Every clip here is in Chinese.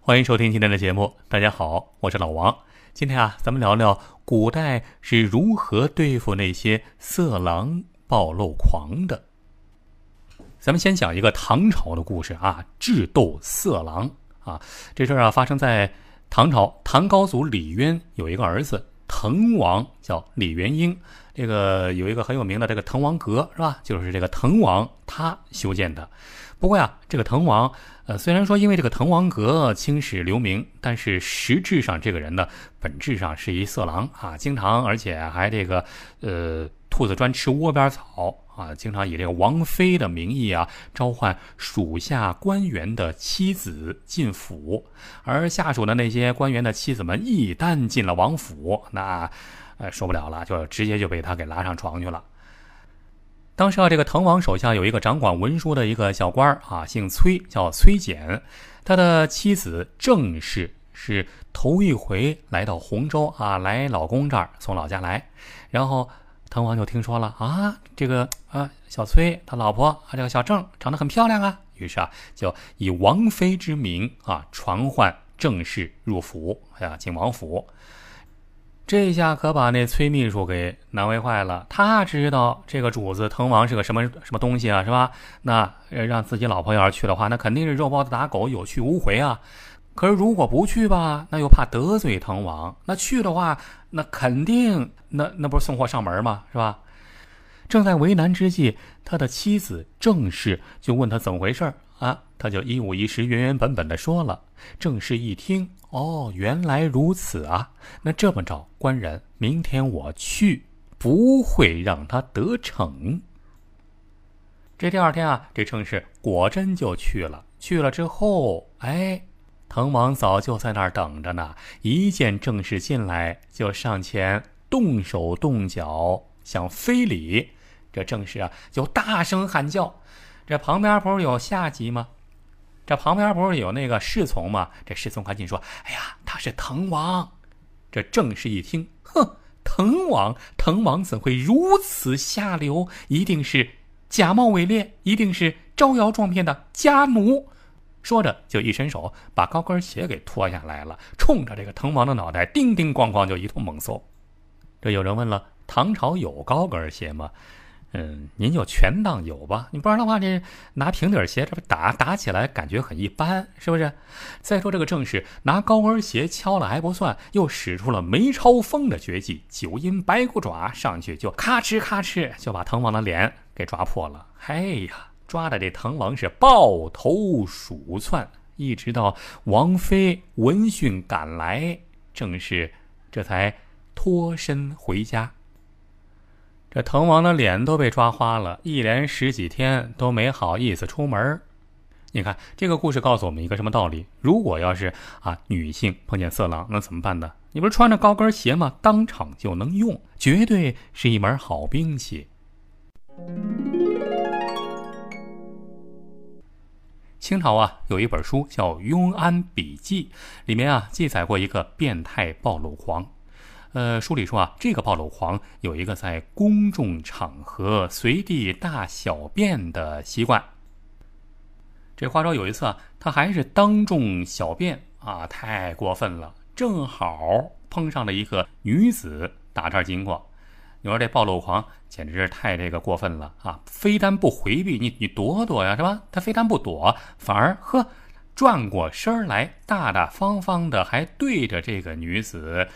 欢迎收听今天的节目，大家好，我是老王。今天啊，咱们聊聊古代是如何对付那些色狼暴露狂的。咱们先讲一个唐朝的故事啊，智斗色狼啊。这事儿啊，发生在唐朝，唐高祖李渊有一个儿子滕王，叫李元婴。这个有一个很有名的这个滕王阁，是吧？就是这个滕王他修建的。不过呀，这个滕王。呃，虽然说因为这个滕王阁青史留名，但是实质上这个人呢，本质上是一色狼啊，经常而且还这个，呃，兔子专吃窝边草啊，经常以这个王妃的名义啊，召唤属下官员的妻子进府，而下属的那些官员的妻子们一旦进了王府，那，呃，受不了了，就直接就被他给拉上床去了。当时啊，这个滕王手下有一个掌管文书的一个小官啊，姓崔，叫崔简。他的妻子郑氏是头一回来到洪州啊，来老公这儿从老家来。然后滕王就听说了啊，这个啊小崔他老婆啊，这个小郑长得很漂亮啊，于是啊就以王妃之名啊传唤郑氏入府，哎呀进王府。这下可把那崔秘书给难为坏了。他知道这个主子滕王是个什么什么东西啊，是吧？那让自己老婆要是去的话，那肯定是肉包子打狗，有去无回啊。可是如果不去吧，那又怕得罪滕王；那去的话，那肯定那那不是送货上门吗？是吧？正在为难之际，他的妻子郑氏就问他怎么回事啊？他就一五一十、原原本本的说了。郑氏一听。哦，原来如此啊！那这么着，官人，明天我去，不会让他得逞。这第二天啊，这郑氏果真就去了。去了之后，哎，滕王早就在那儿等着呢。一见郑氏进来，就上前动手动脚，想非礼。这郑氏啊，就大声喊叫。这旁边不是有下级吗？这旁边不是有那个侍从吗？这侍从赶紧说：“哎呀，他是滕王。”这郑氏一听，哼，滕王，滕王怎会如此下流？一定是假冒伪劣，一定是招摇撞骗的家奴。说着，就一伸手把高跟鞋给脱下来了，冲着这个滕王的脑袋叮叮咣咣就一通猛揍。这有人问了：唐朝有高跟鞋吗？嗯，您就全当有吧。你不然的话，这拿平底鞋，这不打打起来感觉很一般，是不是？再说这个正是拿高跟鞋敲了还不算，又使出了梅超风的绝技——九阴白骨爪，上去就咔哧咔哧就把滕王的脸给抓破了。哎呀，抓的这滕王是抱头鼠窜，一直到王妃闻讯赶来，正是这才脱身回家。这滕王的脸都被抓花了，一连十几天都没好意思出门。你看这个故事告诉我们一个什么道理？如果要是啊女性碰见色狼，那怎么办呢？你不是穿着高跟鞋吗？当场就能用，绝对是一门好兵器。清朝啊有一本书叫《庸安笔记》，里面啊记载过一个变态暴露狂。呃，书里说啊，这个暴露狂有一个在公众场合随地大小便的习惯。这话说有一次啊，他还是当众小便啊，太过分了。正好碰上了一个女子打这儿经过，你说这暴露狂简直是太这个过分了啊！非但不回避，你你躲躲呀，是吧？他非但不躲，反而呵转过身来，大大方方的还对着这个女子。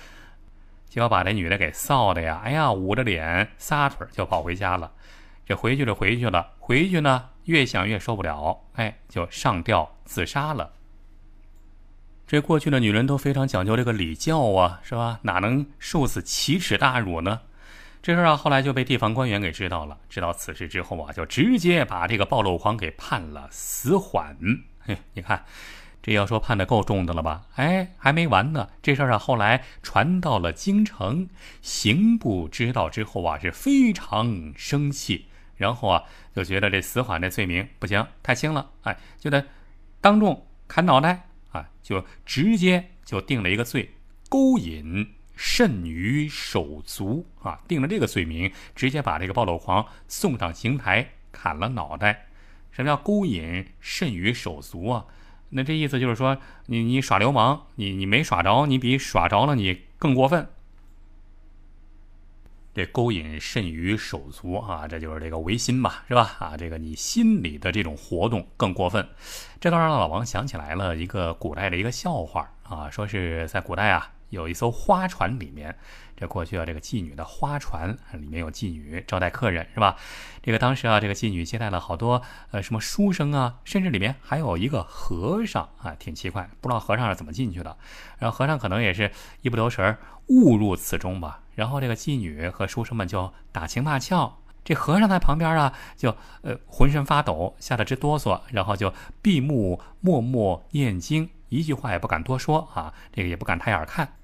就要把这女的给臊的呀！哎呀，捂着脸撒腿就跑回家了。这回去了，回去了，回去呢，越想越受不了，哎，就上吊自杀了。这过去的女人都非常讲究这个礼教啊，是吧？哪能受此奇耻大辱呢？这事啊，后来就被地方官员给知道了。知道此事之后啊，就直接把这个暴露狂给判了死缓。嘿，你看。这要说判的够重的了吧？哎，还没完呢。这事儿啊，后来传到了京城，刑部知道之后啊，是非常生气，然后啊，就觉得这死缓这罪名不行，太轻了，哎，就得当众砍脑袋啊，就直接就定了一个罪，勾引甚于手足啊，定了这个罪名，直接把这个暴露狂送上刑台砍了脑袋。什么叫勾引甚于手足啊？那这意思就是说，你你耍流氓，你你没耍着，你比耍着了你更过分。这勾引甚于手足啊，这就是这个违心吧，是吧？啊，这个你心里的这种活动更过分，这倒让老王想起来了一个古代的一个笑话啊，说是在古代啊，有一艘花船里面。这过去啊，这个妓女的花船里面有妓女招待客人，是吧？这个当时啊，这个妓女接待了好多呃什么书生啊，甚至里面还有一个和尚啊，挺奇怪，不知道和尚是怎么进去的。然后和尚可能也是一不留神误入此中吧。然后这个妓女和书生们就打情骂俏，这和尚在旁边啊，就呃浑身发抖，吓得直哆嗦，然后就闭目默默念经，一句话也不敢多说啊，这个也不敢抬眼看。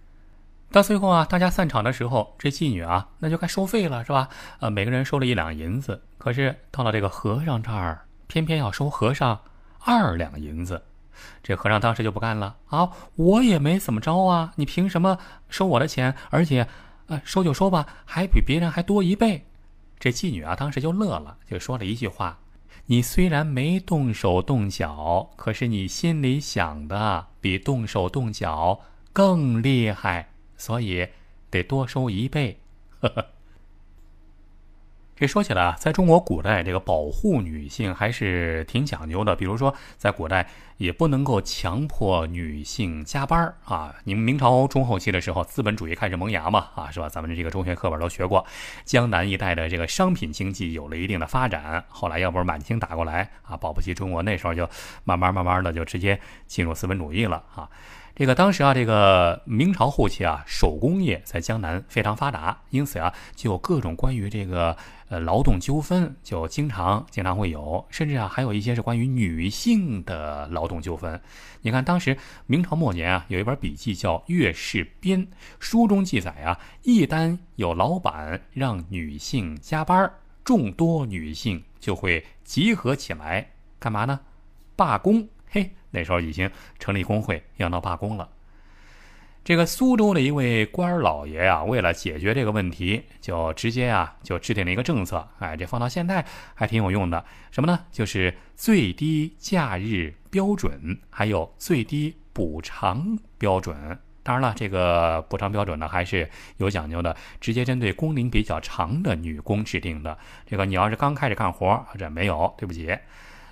到最后啊，大家散场的时候，这妓女啊，那就该收费了，是吧？呃，每个人收了一两银子。可是到了这个和尚这儿，偏偏要收和尚二两银子。这和尚当时就不干了啊！我也没怎么着啊，你凭什么收我的钱？而且，呃，收就收吧，还比别人还多一倍。这妓女啊，当时就乐了，就说了一句话：“你虽然没动手动脚，可是你心里想的比动手动脚更厉害。”所以得多收一倍。呵呵这说起来啊，在中国古代，这个保护女性还是挺讲究的。比如说，在古代也不能够强迫女性加班啊。你们明朝中后期的时候，资本主义开始萌芽嘛，啊，是吧？咱们这个中学课本都学过，江南一带的这个商品经济有了一定的发展。后来要不是满清打过来啊，保不齐中国那时候就慢慢慢慢的就直接进入资本主义了啊。这个当时啊，这个明朝后期啊，手工业在江南非常发达，因此啊，就有各种关于这个呃劳动纠纷，就经常经常会有，甚至啊，还有一些是关于女性的劳动纠纷。你看，当时明朝末年啊，有一本笔记叫《月事编》，书中记载啊，一旦有老板让女性加班，众多女性就会集合起来，干嘛呢？罢工。那时候已经成立工会，要闹罢工了。这个苏州的一位官老爷啊，为了解决这个问题，就直接啊就制定了一个政策。哎，这放到现在还挺有用的。什么呢？就是最低假日标准，还有最低补偿标准。当然了，这个补偿标准呢还是有讲究的，直接针对工龄比较长的女工制定的。这个你要是刚开始干活，这没有，对不起。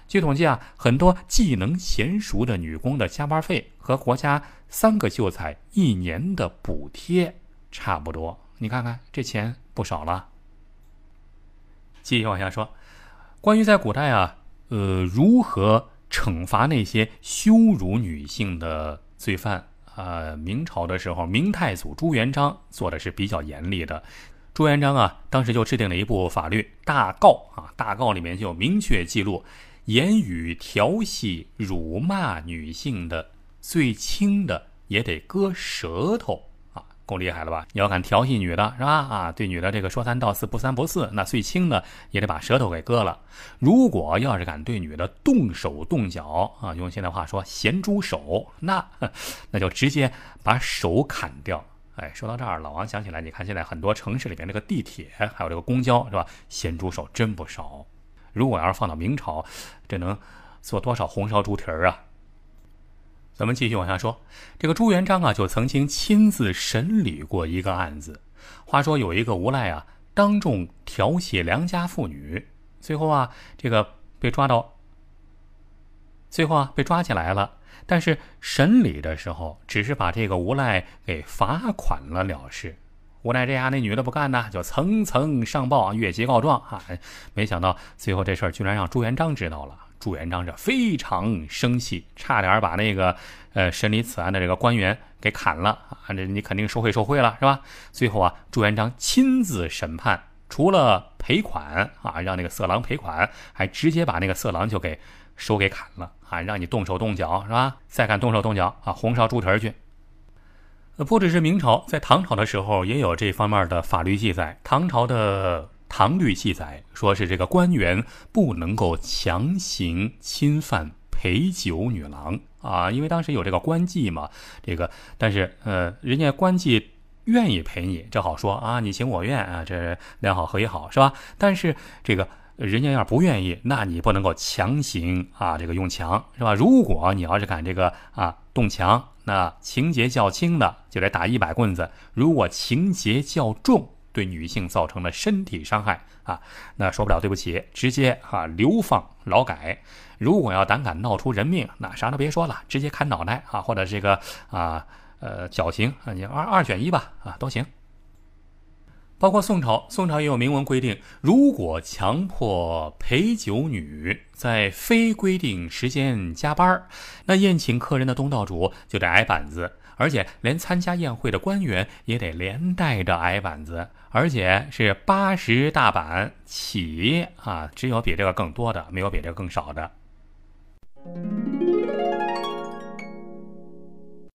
据统计啊，很多技能娴熟的女工的加班费和国家三个秀才一年的补贴差不多。你看看这钱不少了。继续往下说，关于在古代啊，呃，如何惩罚那些羞辱女性的罪犯啊？明朝的时候，明太祖朱元璋做的是比较严厉的。朱元璋啊，当时就制定了一部法律《大诰》啊，《大诰》里面就明确记录。言语调戏、辱骂女性的，最轻的也得割舌头啊，够厉害了吧？你要敢调戏女的，是吧？啊，对女的这个说三道四、不三不四，那最轻的也得把舌头给割了。如果要是敢对女的动手动脚啊，用现在话说，咸猪手，那那就直接把手砍掉。哎，说到这儿，老王想起来，你看现在很多城市里面这个地铁，还有这个公交，是吧？咸猪手真不少。如果要是放到明朝，这能做多少红烧猪蹄儿啊？咱们继续往下说，这个朱元璋啊，就曾经亲自审理过一个案子。话说有一个无赖啊，当众调戏良家妇女，最后啊，这个被抓到，最后啊被抓起来了。但是审理的时候，只是把这个无赖给罚款了了事。无奈这下那女的不干呢，就层层上报，越级告状啊！没想到最后这事儿居然让朱元璋知道了。朱元璋这非常生气，差点把那个呃审理此案的这个官员给砍了啊！这你肯定受贿受贿了是吧？最后啊，朱元璋亲自审判，除了赔款啊，让那个色狼赔款，还直接把那个色狼就给手给砍了啊！让你动手动脚是吧？再敢动手动脚啊，红烧猪蹄去！不只是明朝，在唐朝的时候也有这方面的法律记载。唐朝的《唐律》记载，说是这个官员不能够强行侵犯陪酒女郎啊，因为当时有这个官妓嘛。这个，但是呃，人家官妓愿意陪你，这好说啊，你情我愿啊，这良好合也好是吧？但是这个人家要是不愿意，那你不能够强行啊，这个用强是吧？如果你要是敢这个啊动强，那情节较轻的就得打一百棍子；如果情节较重，对女性造成了身体伤害啊，那说不了对不起，直接啊流放劳改。如果要胆敢闹出人命，那啥都别说了，直接砍脑袋啊，或者这个啊呃绞刑啊，你二二选一吧啊都行。包括宋朝，宋朝也有明文规定，如果强迫陪酒女在非规定时间加班那宴请客人的东道主就得挨板子，而且连参加宴会的官员也得连带着挨板子，而且是八十大板起啊，只有比这个更多的，没有比这个更少的。